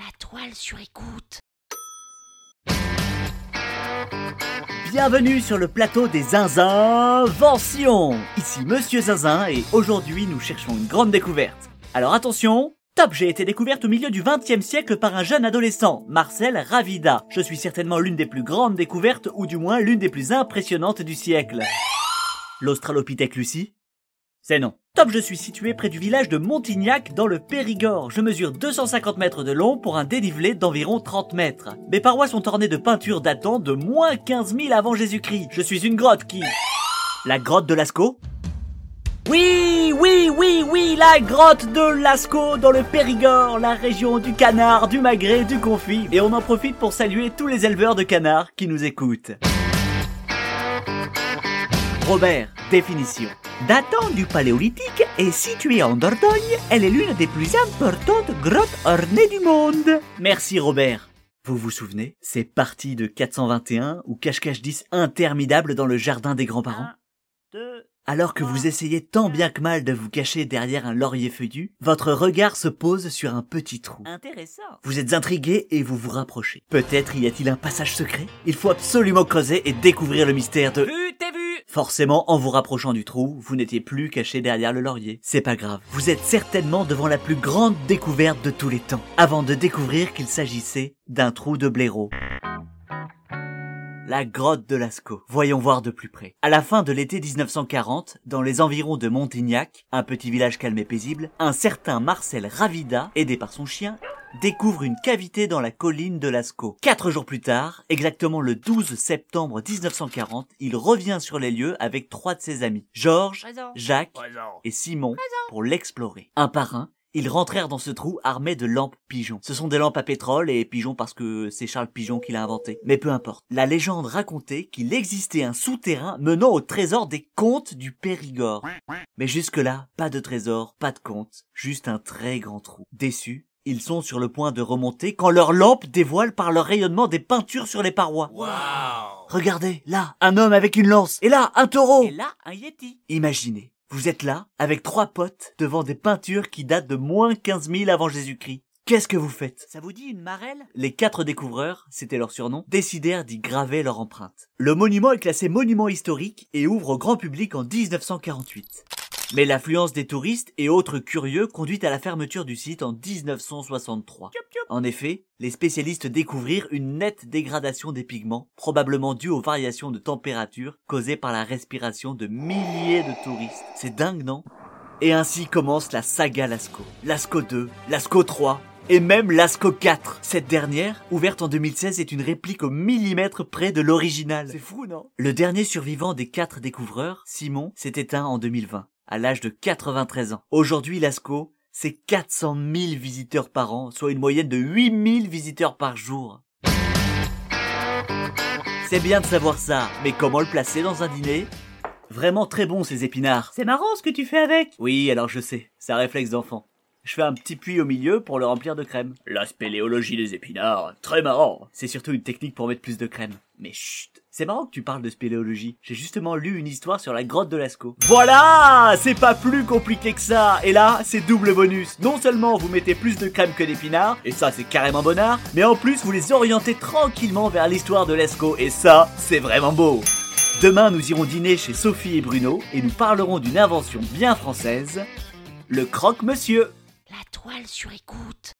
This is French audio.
La toile sur écoute. Bienvenue sur le plateau des Inventions Ici Monsieur Zinzin et aujourd'hui nous cherchons une grande découverte. Alors attention, Top, j'ai été découverte au milieu du XXe siècle par un jeune adolescent, Marcel Ravida. Je suis certainement l'une des plus grandes découvertes, ou du moins l'une des plus impressionnantes du siècle. L'Australopithèque Lucie? C'est non. Top, je suis situé près du village de Montignac dans le Périgord. Je mesure 250 mètres de long pour un dénivelé d'environ 30 mètres. Mes parois sont ornées de peintures datant de moins 15 000 avant Jésus-Christ. Je suis une grotte qui... La grotte de Lascaux? Oui, oui, oui, oui, la grotte de Lascaux dans le Périgord, la région du canard, du magret, du confit. Et on en profite pour saluer tous les éleveurs de canards qui nous écoutent. Robert, définition. Datant du Paléolithique et située en Dordogne, elle est l'une des plus importantes grottes ornées du monde. Merci Robert. Vous vous souvenez C'est parti de 421 ou cache-cache 10 interminable dans le jardin des grands-parents? Alors que vous essayez tant bien que mal de vous cacher derrière un laurier feuillu, votre regard se pose sur un petit trou. Intéressant. Vous êtes intrigué et vous vous rapprochez. Peut-être y a-t-il un passage secret? Il faut absolument creuser et découvrir le mystère de... Forcément, en vous rapprochant du trou, vous n'étiez plus caché derrière le laurier. C'est pas grave. Vous êtes certainement devant la plus grande découverte de tous les temps, avant de découvrir qu'il s'agissait d'un trou de blaireau la grotte de Lascaux. Voyons voir de plus près. À la fin de l'été 1940, dans les environs de Montignac, un petit village calme et paisible, un certain Marcel Ravida, aidé par son chien, découvre une cavité dans la colline de Lascaux. Quatre jours plus tard, exactement le 12 septembre 1940, il revient sur les lieux avec trois de ses amis, Georges, Jacques et Simon, pour l'explorer. Un par un, ils rentrèrent dans ce trou armés de lampes pigeons. Ce sont des lampes à pétrole et pigeons parce que c'est Charles Pigeon qui l'a inventé. Mais peu importe. La légende racontait qu'il existait un souterrain menant au trésor des comtes du Périgord. Mais jusque-là, pas de trésor, pas de comte, juste un très grand trou. Déçus, ils sont sur le point de remonter quand leurs lampes dévoilent par leur rayonnement des peintures sur les parois. Regardez, là, un homme avec une lance. Et là, un taureau. Et là, un yeti. Imaginez, vous êtes là, avec trois potes, devant des peintures qui datent de moins 15 000 avant Jésus-Christ. Qu'est-ce que vous faites? Ça vous dit une marelle? Les quatre découvreurs, c'était leur surnom, décidèrent d'y graver leur empreinte. Le monument est classé monument historique et ouvre au grand public en 1948. Mais l'affluence des touristes et autres curieux conduit à la fermeture du site en 1963. En effet, les spécialistes découvrirent une nette dégradation des pigments, probablement due aux variations de température causées par la respiration de milliers de touristes. C'est dingue, non? Et ainsi commence la saga Lascaux. Lascaux 2, Lascaux 3, et même Lascaux 4. Cette dernière, ouverte en 2016, est une réplique au millimètre près de l'original. C'est fou, non? Le dernier survivant des quatre découvreurs, Simon, s'est éteint en 2020 à l'âge de 93 ans. Aujourd'hui, Lascaux, c'est 400 000 visiteurs par an, soit une moyenne de 8 000 visiteurs par jour. C'est bien de savoir ça, mais comment le placer dans un dîner? Vraiment très bon ces épinards. C'est marrant ce que tu fais avec. Oui, alors je sais, c'est un réflexe d'enfant. Je fais un petit puits au milieu pour le remplir de crème. La spéléologie des épinards, très marrant. C'est surtout une technique pour mettre plus de crème. Mais chut, c'est marrant que tu parles de spéléologie. J'ai justement lu une histoire sur la grotte de Lascaux. Voilà C'est pas plus compliqué que ça Et là, c'est double bonus. Non seulement vous mettez plus de crème que d'épinards, et ça c'est carrément bonnard, mais en plus vous les orientez tranquillement vers l'histoire de Lascaux, et ça, c'est vraiment beau Demain, nous irons dîner chez Sophie et Bruno, et nous parlerons d'une invention bien française, le croque-monsieur La toile sur écoute.